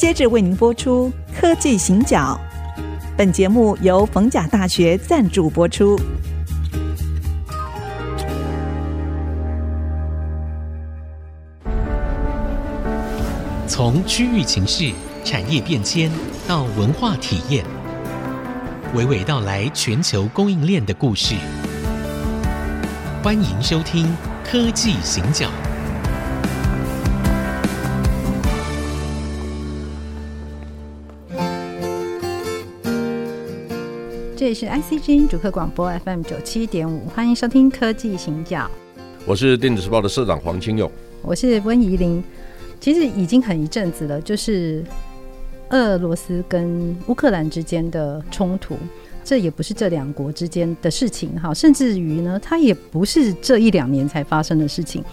接着为您播出科技行脚。本节目由逢甲大学赞助播出。从区域情势、产业变迁到文化体验，娓娓道来全球供应链的故事。欢迎收听《科技行脚》。这里是 IC 之音主客广播 FM 九七点五，欢迎收听《科技行脚》。我是电子时报的社长黄清勇，我是温怡玲。其实已经很一阵子了，就是俄罗斯跟乌克兰之间的冲突，这也不是这两国之间的事情哈，甚至于呢，它也不是这一两年才发生的事情，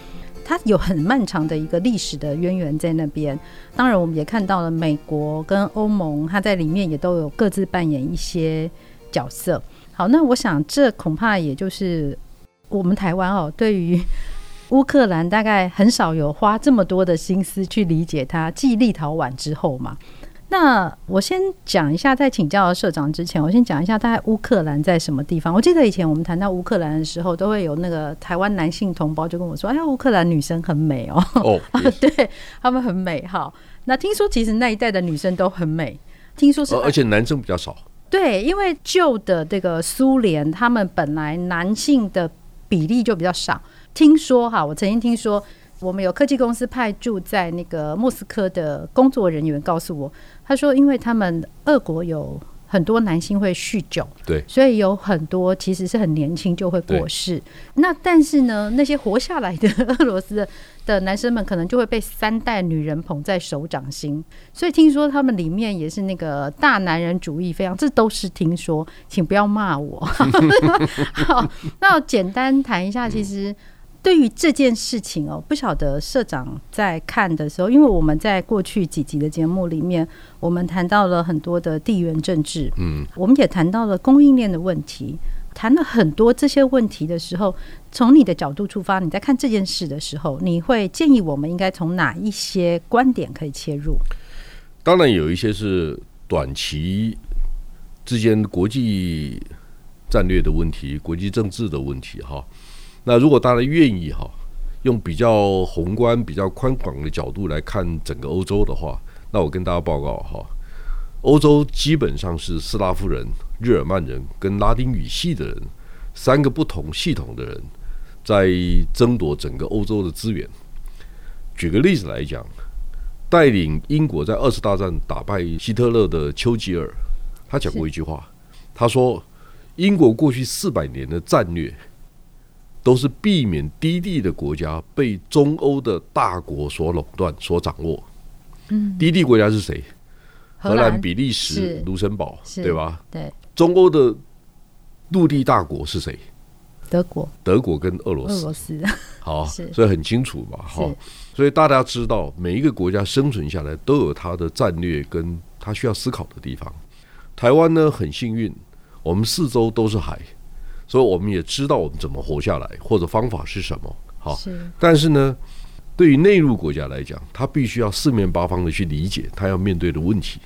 它有很漫长的一个历史的渊源在那边。当然，我们也看到了美国跟欧盟，它在里面也都有各自扮演一些角色。好，那我想这恐怕也就是我们台湾哦，对于。乌克兰大概很少有花这么多的心思去理解它，继立陶宛之后嘛。那我先讲一下，在请教社长之前，我先讲一下大概乌克兰在什么地方。我记得以前我们谈到乌克兰的时候，都会有那个台湾男性同胞就跟我说：“哎呀，乌克兰女生很美哦。”哦，对，他们很美。好，那听说其实那一代的女生都很美，听说是，而且男生比较少。对，因为旧的这个苏联，他们本来男性的比例就比较少。听说哈，我曾经听说，我们有科技公司派驻在那个莫斯科的工作人员告诉我，他说，因为他们俄国有很多男性会酗酒，对，所以有很多其实是很年轻就会过世。那但是呢，那些活下来的俄罗斯的 的男生们，可能就会被三代女人捧在手掌心。所以听说他们里面也是那个大男人主义非常，这都是听说，请不要骂我。好，那我简单谈一下，其实。对于这件事情哦，不晓得社长在看的时候，因为我们在过去几集的节目里面，我们谈到了很多的地缘政治，嗯，我们也谈到了供应链的问题，谈了很多这些问题的时候，从你的角度出发，你在看这件事的时候，你会建议我们应该从哪一些观点可以切入？当然有一些是短期之间国际战略的问题、国际政治的问题，哈。那如果大家愿意哈，用比较宏观、比较宽广的角度来看整个欧洲的话，那我跟大家报告哈，欧洲基本上是斯拉夫人、日耳曼人跟拉丁语系的人三个不同系统的人在争夺整个欧洲的资源。举个例子来讲，带领英国在二次大战打败希特勒的丘吉尔，他讲过一句话，他说：“英国过去四百年的战略。”都是避免低地的国家被中欧的大国所垄断、所掌握。嗯，低地国家是谁？荷兰、比利时、卢森堡，对吧？对。中欧的陆地大国是谁？德国。德国跟俄罗斯。俄罗斯。好，所以很清楚吧。好，所以大家知道，每一个国家生存下来都有它的战略跟它需要思考的地方。台湾呢，很幸运，我们四周都是海。所以我们也知道我们怎么活下来，或者方法是什么。好，但是呢，对于内陆国家来讲，他必须要四面八方的去理解他要面对的问题。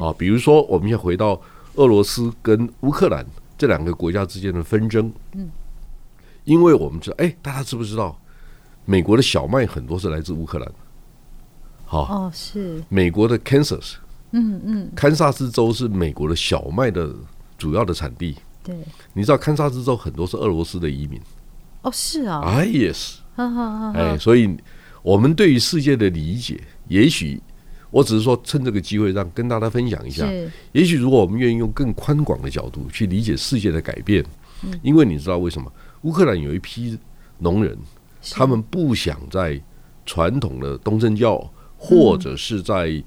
啊，比如说，我们要回到俄罗斯跟乌克兰这两个国家之间的纷争。嗯，因为我们知道，哎，大家知不知道，美国的小麦很多是来自乌克兰。好，哦，是美国的 Kansas，嗯嗯，堪萨斯州是美国的小麦的主要的产地。对，你知道堪萨斯州很多是俄罗斯的移民。哦，是啊，哎，yes，哎，所以我们对于世界的理解，也许我只是说趁这个机会让跟大家分享一下。也许如果我们愿意用更宽广的角度去理解世界的改变，因为你知道为什么乌克兰有一批农人，他们不想在传统的东正教或者是在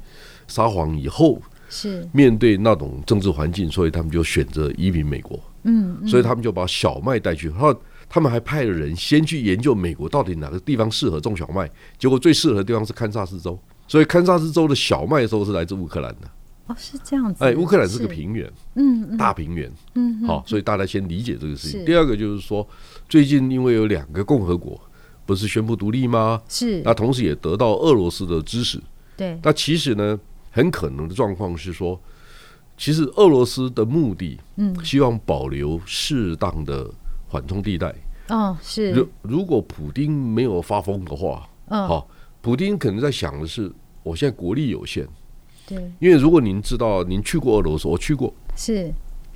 撒谎以后，是。面对那种政治环境，所以他们就选择移民美国。嗯，嗯，所以他们就把小麦带去，然后他们还派了人先去研究美国到底哪个地方适合种小麦，结果最适合的地方是堪萨斯州，所以堪萨斯州的小麦都是来自乌克兰的。哦，是这样子。哎，乌克兰是个平原，嗯，大平原，嗯，好，所以大家先理解这个事情。第二个就是说，最近因为有两个共和国不是宣布独立吗？是。那同时也得到俄罗斯的支持。对。那其实呢，很可能的状况是说，其实俄罗斯的目的，嗯，希望保留适当的缓冲地带。哦，是。如如果普丁没有发疯的话，嗯，好，普丁可能在想的是，我现在国力有限，对，因为如果您知道，您去过俄罗斯，我去过，是。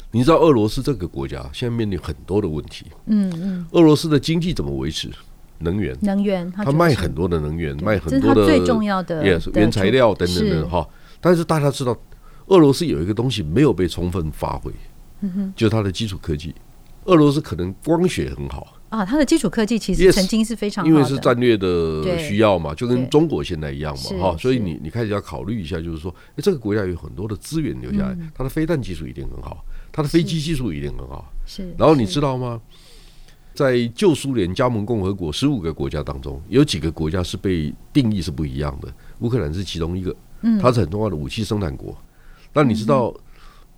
你知道俄罗斯这个国家现在面临很多的问题，嗯嗯。俄罗斯的经济怎么维持？能源，能源，他卖很多的能源，卖很多的最重要的原材料等等等哈。但是大家知道，俄罗斯有一个东西没有被充分发挥，嗯就是它的基础科技。俄罗斯可能光学很好啊，它的基础科技其实曾经是非常好，因为是战略的需要嘛，就跟中国现在一样嘛哈。所以你你开始要考虑一下，就是说，这个国家有很多的资源留下来，它的飞弹技术一定很好。它的飞机技术一定很好，是。然后你知道吗？在旧苏联加盟共和国十五个国家当中，有几个国家是被定义是不一样的。乌克兰是其中一个，它是很重要的武器生产国。那你知道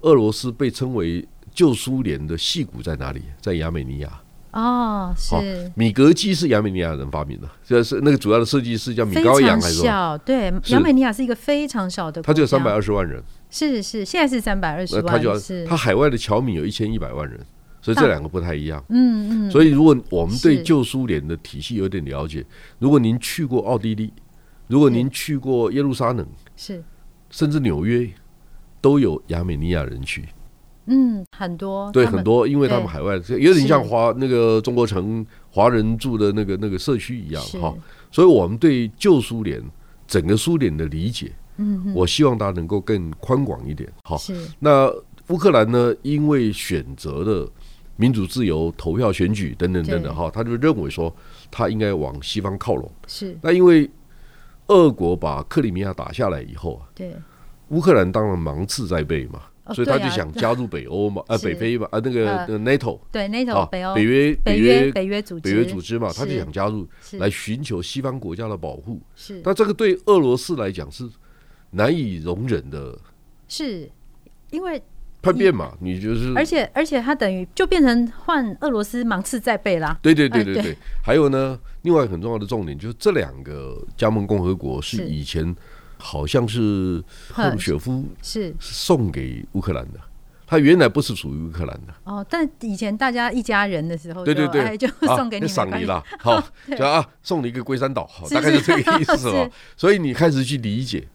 俄罗斯被称为旧苏联的戏骨在哪里？在亚美尼亚。哦，是。米格机是亚美尼亚人发明的，就是那个主要的设计师叫米高扬，还是小？对，亚美尼亚是一个非常小的国家，它只有三百二十万人。是是，现在是三百二十万。他就要他海外的侨民有一千一百万人，所以这两个不太一样。嗯嗯。所以如果我们对旧苏联的体系有点了解，如果您去过奥地利，如果您去过耶路撒冷，是，甚至纽约，都有亚美尼亚人去。嗯，很多。对，很多，因为他们海外有点像华那个中国城华人住的那个那个社区一样哈。所以我们对旧苏联整个苏联的理解。嗯，我希望大家能够更宽广一点。好，那乌克兰呢？因为选择了民主自由、投票选举等等等等，哈，他就认为说他应该往西方靠拢。是。那因为俄国把克里米亚打下来以后啊，对，乌克兰当然芒刺在背嘛，所以他就想加入北欧嘛，呃，北非嘛，啊，那个 NATO，对 NATO，北欧，北约，北约，北约组织，北约组织嘛，他就想加入，来寻求西方国家的保护。是。但这个对俄罗斯来讲是。难以容忍的，是因为叛变嘛？你就是，而且而且他等于就变成换俄罗斯芒刺在背啦。对对对对对。还有呢，另外很重要的重点就是这两个加盟共和国是以前好像是赫鲁雪夫是。送给乌克兰的，他原来不是属于乌克兰的。哦，但以前大家一家人的时候，对对 对，就送给你，赏你了，好，就啊，送你一个龟山岛，大概是这个意思 吧。所以你开始去理解。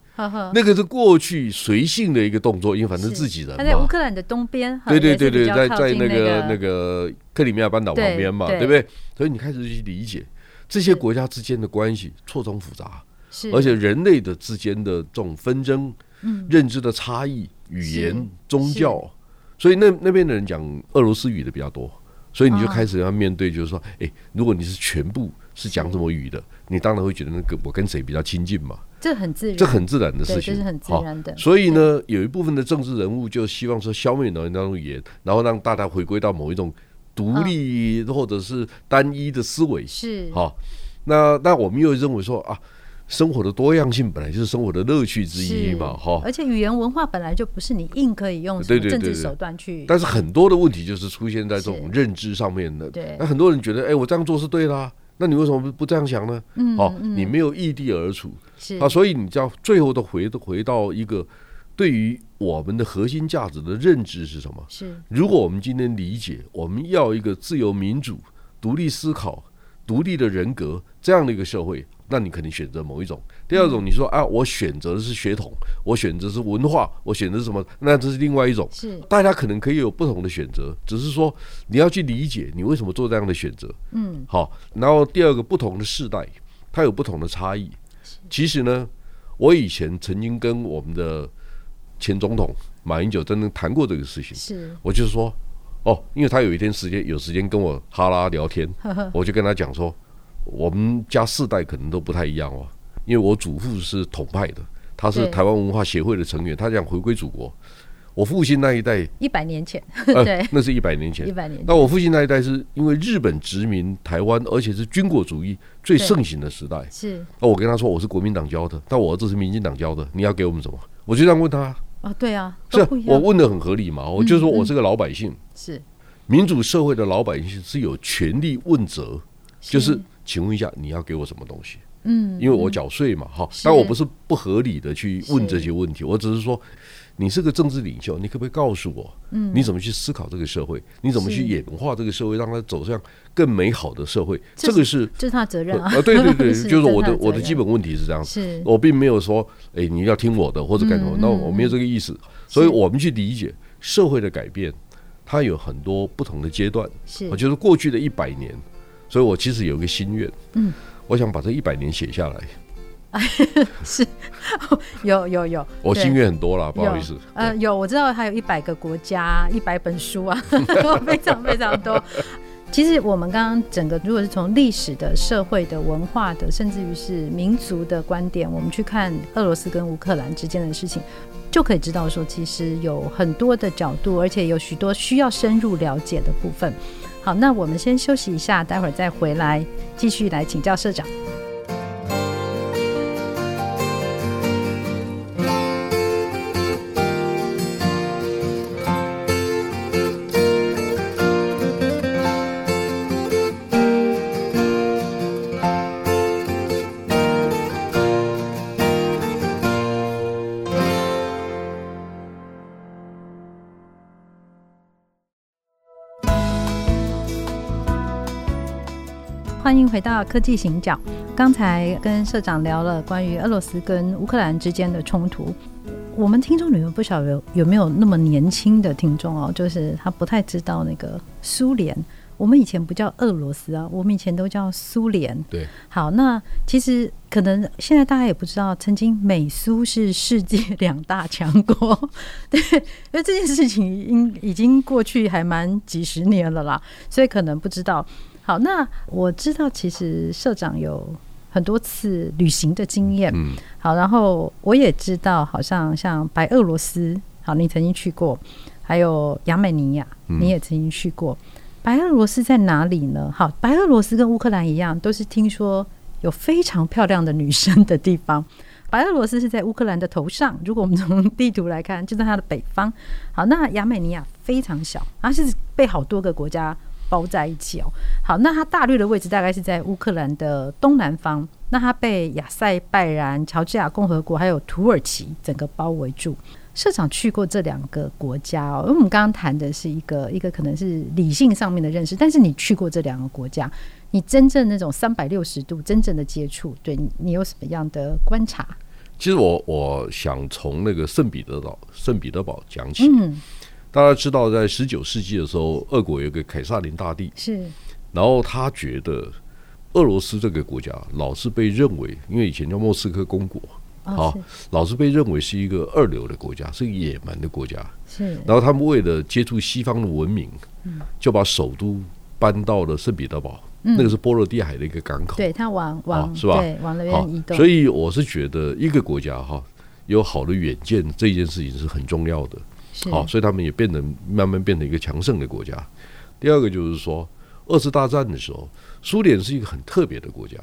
那个是过去随性的一个动作，因为反正自己人嘛。他在乌克兰的东边，对对对对，在在那个那个克里米亚半岛旁边嘛，对不对？所以你开始去理解这些国家之间的关系错综复杂，是而且人类的之间的这种纷争、认知的差异、语言、宗教，所以那那边的人讲俄罗斯语的比较多，所以你就开始要面对，就是说，哎，如果你是全部是讲什么语的，你当然会觉得那个我跟谁比较亲近嘛。这很自然，这很自然的事情，这是很自然的。所以呢，有一部分的政治人物就希望说消灭那种语言，然后让大家回归到某一种独立或者是单一的思维。是。好，那那我们又认为说啊，生活的多样性本来就是生活的乐趣之一嘛，哈。而且语言文化本来就不是你硬可以用政治手段去。但是很多的问题就是出现在这种认知上面的。对。那很多人觉得，哎，我这样做是对的。那你为什么不不这样想呢？嗯，好，你没有异地而处，是啊，所以你叫最后的回回到一个对于我们的核心价值的认知是什么？是，如果我们今天理解，我们要一个自由民主、独立思考、独立的人格这样的一个社会。那你肯定选择某一种。第二种，你说啊，我选择的是血统，我选择是文化，我选择什么？那这是另外一种。是，大家可能可以有不同的选择，只是说你要去理解你为什么做这样的选择。嗯，好。然后第二个，不同的世代，它有不同的差异。其实呢，我以前曾经跟我们的前总统马英九真正谈过这个事情。是，我就是说，哦，因为他有一天时间有时间跟我哈拉聊天，我就跟他讲说。我们家世代可能都不太一样哦，因为我祖父是统派的，他是台湾文化协会的成员，他想回归祖国。我父亲那一代一百年前，对，那是一百年前。一百年。那我父亲那一代是因为日本殖民台湾，而且是军国主义最盛行的时代。是。那我跟他说我是国民党教的，但我儿子是民进党教的，你要给我们什么？我就这样问他。啊，对啊，是我问的很合理嘛？我就说我是个老百姓，是民主社会的老百姓是有权利问责，就是。请问一下，你要给我什么东西？嗯，因为我缴税嘛，哈，但我不是不合理的去问这些问题，我只是说。你是个政治领袖，你可不可以告诉我，嗯，你怎么去思考这个社会？你怎么去演化这个社会，让它走向更美好的社会？这个 是这是他责任啊！对对对，就是我的我的基本问题是这样子。我并没有说，哎，你要听我的或者干什么，那我没有这个意思。所以我们去理解社会的改变，它有很多不同的阶段。是，我觉得过去的一百年，所以我其实有一个心愿，嗯，我想把这一百年写下来。是，有 有有，我心愿很多了，不好意思。呃，有，我知道还有一百个国家，一百本书啊，非常非常多。其实我们刚刚整个，如果是从历史的、社会的、文化的，甚至于是民族的观点，我们去看俄罗斯跟乌克兰之间的事情，就可以知道说，其实有很多的角度，而且有许多需要深入了解的部分。好，那我们先休息一下，待会儿再回来继续来请教社长。欢迎回到科技行脚。刚才跟社长聊了关于俄罗斯跟乌克兰之间的冲突。我们听众里面不晓得有有没有那么年轻的听众哦，就是他不太知道那个苏联。我们以前不叫俄罗斯啊，我们以前都叫苏联。对，好，那其实可能现在大家也不知道，曾经美苏是世界两大强国。对，因为这件事情已已经过去还蛮几十年了啦，所以可能不知道。好，那我知道，其实社长有很多次旅行的经验。嗯，好，然后我也知道，好像像白俄罗斯，好，你曾经去过，还有亚美尼亚，你也曾经去过。嗯、白俄罗斯在哪里呢？好，白俄罗斯跟乌克兰一样，都是听说有非常漂亮的女生的地方。白俄罗斯是在乌克兰的头上，如果我们从地图来看，就在它的北方。好，那亚美尼亚非常小，它是被好多个国家。包在一起哦。好，那它大略的位置大概是在乌克兰的东南方。那它被亚塞拜然、乔治亚共和国还有土耳其整个包围住。社长去过这两个国家哦，因为我们刚刚谈的是一个一个可能是理性上面的认识，但是你去过这两个国家，你真正那种三百六十度真正的接触，对你有什么样的观察？其实我我想从那个圣彼得堡、圣彼得堡讲起。嗯。大家知道，在十九世纪的时候，俄国有个凯撒林大帝，是，然后他觉得俄罗斯这个国家老是被认为，因为以前叫莫斯科公国，好，老是被认为是一个二流的国家，是个野蛮的国家，是。然后他们为了接触西方的文明，就把首都搬到了圣彼得堡，那个是波罗的海的一个港口，对，他往往是吧？对，往那边移动。所以我是觉得，一个国家哈有好的远见，这件事情是很重要的。好，所以他们也变得慢慢变成一个强盛的国家。第二个就是说，二次大战的时候，苏联是一个很特别的国家。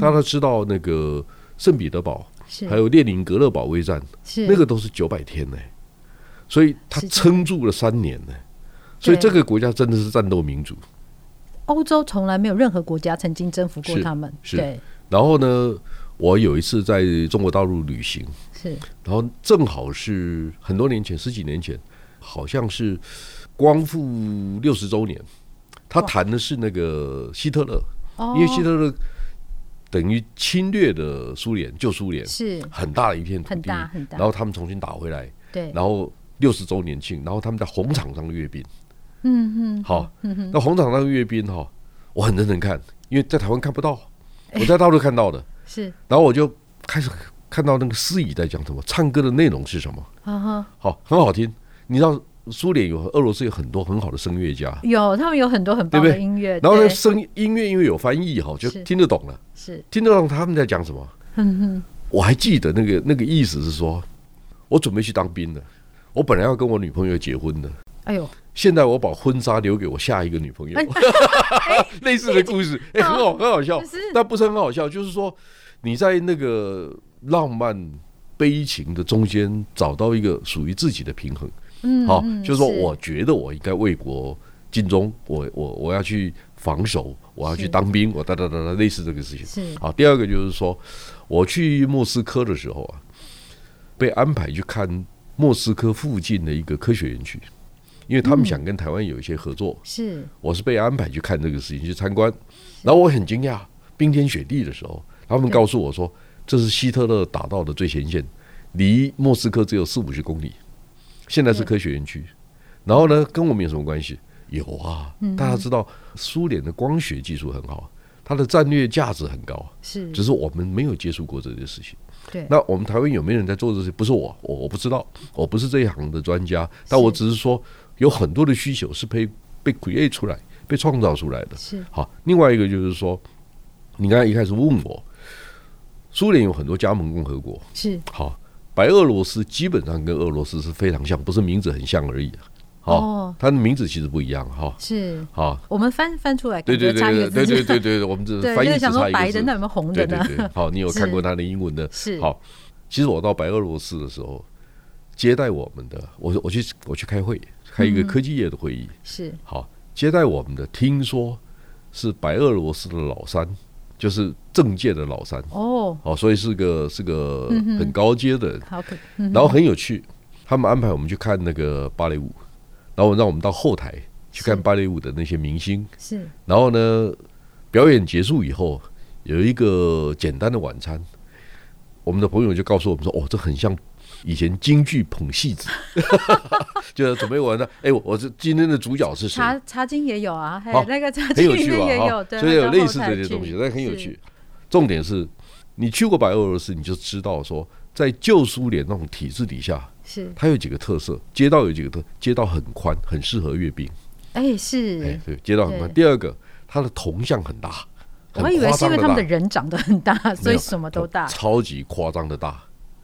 大家知道那个圣彼得堡，还有列宁格勒保卫战，那个都是九百天呢，所以他撑住了三年呢。所以这个国家真的是战斗民族。欧洲从来没有任何国家曾经征服过他们。是，然后呢，我有一次在中国大陆旅行。是，然后正好是很多年前，十几年前，好像是光复六十周年，他谈的是那个希特勒，因为希特勒等于侵略的苏联，旧苏联是。很大的一片土地，然后他们重新打回来，对，然后六十周年庆，然后他们在红场上阅兵，嗯嗯，好，那红场上阅兵哈，我很认真看，因为在台湾看不到，我在大陆看到的，是，然后我就开始。看到那个司仪在讲什么，唱歌的内容是什么？好，很好听。你知道苏联有俄罗斯有很多很好的声乐家，有他们有很多很棒的音乐。然后呢，声音乐因为有翻译哈，就听得懂了。是听得懂他们在讲什么？我还记得那个那个意思是说，我准备去当兵了，我本来要跟我女朋友结婚的。哎呦，现在我把婚纱留给我下一个女朋友。类似的故事，哎，很好，很好笑，但不是很好笑，就是说你在那个。浪漫悲情的中间找到一个属于自己的平衡，嗯，好，就是说，我觉得我应该为国尽忠，我我我要去防守，我要去当兵，我哒哒哒哒，类似这个事情。是。好，第二个就是说，我去莫斯科的时候啊，被安排去看莫斯科附近的一个科学园区，因为他们想跟台湾有一些合作。是，我是被安排去看这个事情，去参观。然后我很惊讶，冰天雪地的时候，他们告诉我说，这是希特勒打到的最前线，离莫斯科只有四五十公里。现在是科学园区，然后呢，跟我们有什么关系？有啊，大家知道苏联的光学技术很好，它的战略价值很高，是，只是我们没有接触过这些事情。对，那我们台湾有没有人在做这些？不是我，我我不知道，我不是这一行的专家，但我只是说有很多的需求是被被 create 出来、被创造出来的。是好，另外一个就是说，你刚才一开始问我，苏联有很多加盟共和国，是好。白俄罗斯基本上跟俄罗斯是非常像，不是名字很像而已啊。哦，它的名字其实不一样哈。是，好，我们翻翻出来，对对对对对对对对，我们这翻译只差一个字。想说白的，那有没有红的呢？好，你有看过它的英文的？是。好，其实我到白俄罗斯的时候，接待我们的，我我去我去开会，开一个科技业的会议。是。好，接待我们的，听说是白俄罗斯的老三。就是政界的老三哦，哦，所以是个是个很高阶的人，然后很有趣。他们安排我们去看那个芭蕾舞，然后让我们到后台去看芭蕾舞的那些明星。是，然后呢，表演结束以后有一个简单的晚餐。我们的朋友就告诉我们说：“哦，这很像。”以前京剧捧戏子，就准备完的。哎，我是今天的主角是谁？茶茶经也有啊，还有那个茶经很有趣吧？也有，所以有类似这些东西，但很有趣。重点是你去过白俄罗斯，你就知道说，在旧苏联那种体制底下，是它有几个特色，街道有几个特，街道很宽，很适合阅兵。哎，是，哎，对，街道很宽。第二个，它的铜像很大，我以为是因为他们的人长得很大，所以什么都大，超级夸张的大。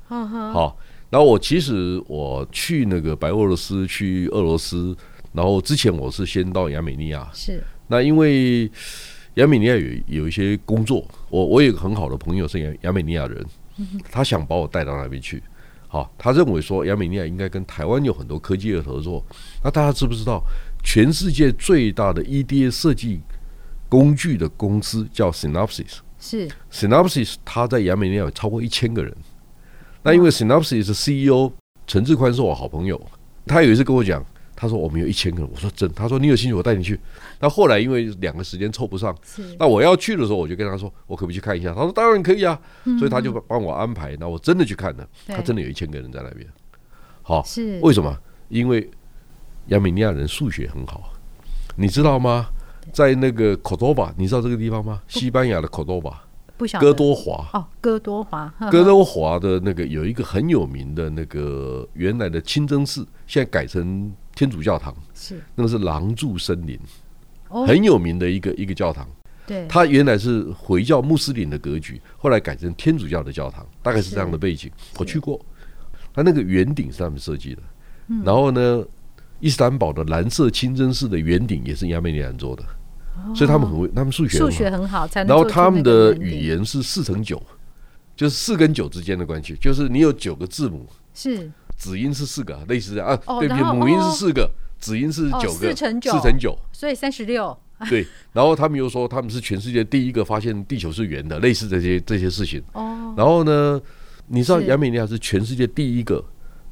好。然后我其实我去那个白俄罗斯，去俄罗斯，然后之前我是先到亚美尼亚。是。那因为亚美尼亚有有一些工作，我我有一个很好的朋友是亚亚美尼亚人，他想把我带到那边去。好，他认为说亚美尼亚应该跟台湾有很多科技的合作。那大家知不知道，全世界最大的 EDA 设计工具的公司叫 Synopsys？是。Synopsys 他在亚美尼亚有超过一千个人。那因为 Synopsys 的 CEO 陈志宽是我好朋友，他有一次跟我讲，他说我们有一千个人，我说真，他说你有兴趣我带你去。那后来因为两个时间凑不上，那我要去的时候我就跟他说，我可不可以去看一下？他说当然可以啊，所以他就帮我安排。那我真的去看了，他真的有一千个人在那边。好，是为什么？因为亚美尼亚人数学很好，你知道吗？在那个科多巴，你知道这个地方吗？西班牙的哥多华。哦，哥多华，哥多华的那个有一个很有名的那个原来的清真寺，现在改成天主教堂，是。那个是廊柱森林，很有名的一个一个教堂。对，它原来是回教穆斯林的格局，后来改成天主教的教堂，大概是这样的背景。我去过，它那个圆顶是他们设计的，然后呢，伊斯坦堡的蓝色清真寺的圆顶也是亚美尼亚人做的。所以他们很会，他们数学数学很好，然后他们的语言是四乘九，就是四跟九之间的关系，就是你有九个字母，是子音是四个，类似这样啊，对不对？母音是四个，子音是九个，四乘九，四乘九，所以三十六。对，然后他们又说他们是全世界第一个发现地球是圆的，类似这些这些事情。哦，然后呢，你知道亚美尼亚是全世界第一个。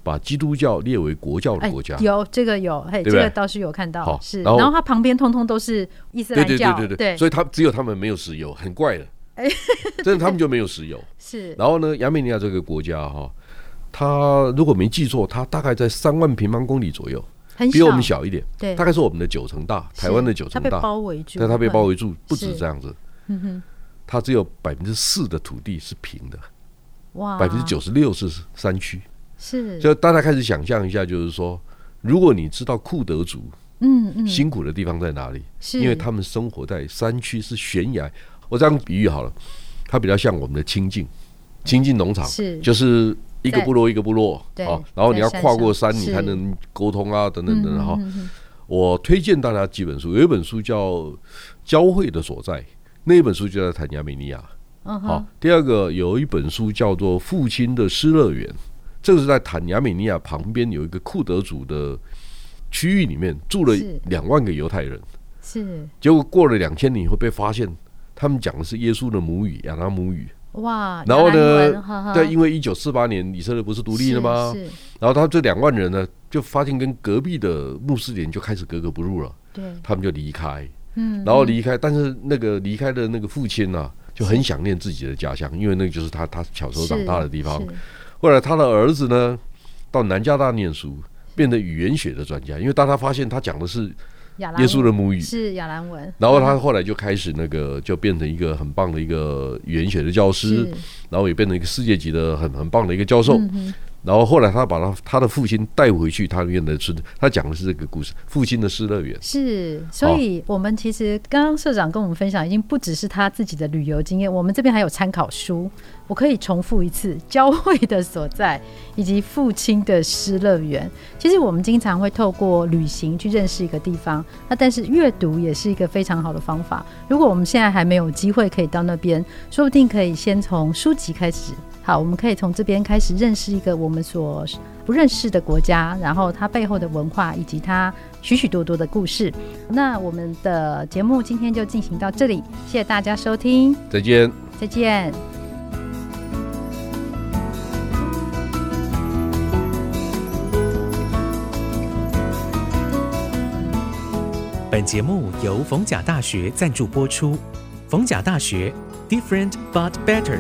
把基督教列为国教的国家，有这个有，嘿，这个倒是有看到，是。然后它旁边通通都是伊斯兰教，对对对对对，所以他只有他们没有石油，很怪的，哎，真的他们就没有石油。是。然后呢，亚美尼亚这个国家哈，它如果没记错，它大概在三万平方公里左右，比我们小一点，对，大概是我们的九成大，台湾的九成大，被包围住，但它被包围住不止这样子，嗯哼，它只有百分之四的土地是平的，哇，百分之九十六是山区。是，就大家开始想象一下，就是说，如果你知道库德族，嗯嗯，辛苦的地方在哪里？是，因为他们生活在山区，是悬崖。我这样比喻好了，它比较像我们的清境，清境农场是，就是一个部落一个部落，对，然后你要跨过山，你才能沟通啊，等等等等哈。我推荐大家几本书，有一本书叫《交汇的所在》，那一本书就在谈亚美尼亚。好，第二个有一本书叫做《父亲的失乐园》。这个是在坦亚美尼亚旁边有一个库德族的区域里面住了两万个犹太人，是，结果过了两千年以后被发现，他们讲的是耶稣的母语亚兰母语。哇，然后呢？对，因为一九四八年以色列不是独立了吗？然后他这两万人呢，就发现跟隔壁的穆斯林就开始格格不入了。对，他们就离开。嗯，然后离开，但是那个离开的那个父亲呢、啊，就很想念自己的家乡，因为那个就是他他小时候长大的地方。后来他的儿子呢，到南加大念书，变得语言学的专家，因为当他发现他讲的是。耶稣的母语是亚兰文，然后他后来就开始那个，就变成一个很棒的一个语言学的教师，然后也变成一个世界级的很很棒的一个教授。然后后来他把他他的父亲带回去，他念的是他讲的是这个故事，父亲的失乐园。是，所以我们其实刚刚社长跟我们分享，已经不只是他自己的旅游经验，我们这边还有参考书，我可以重复一次：教会的所在以及父亲的失乐园。其实我们经常会透过旅行去认识一个地方，那但是阅读也是一个非常好的方法。如果我们现在还没有机会可以到那边，说不定可以先从书籍开始。好，我们可以从这边开始认识一个我们所不认识的国家，然后它背后的文化以及它许许多多的故事。那我们的节目今天就进行到这里，谢谢大家收听，再见，再见。本节目由逢甲大学赞助播出，逢甲大学 Different but Better。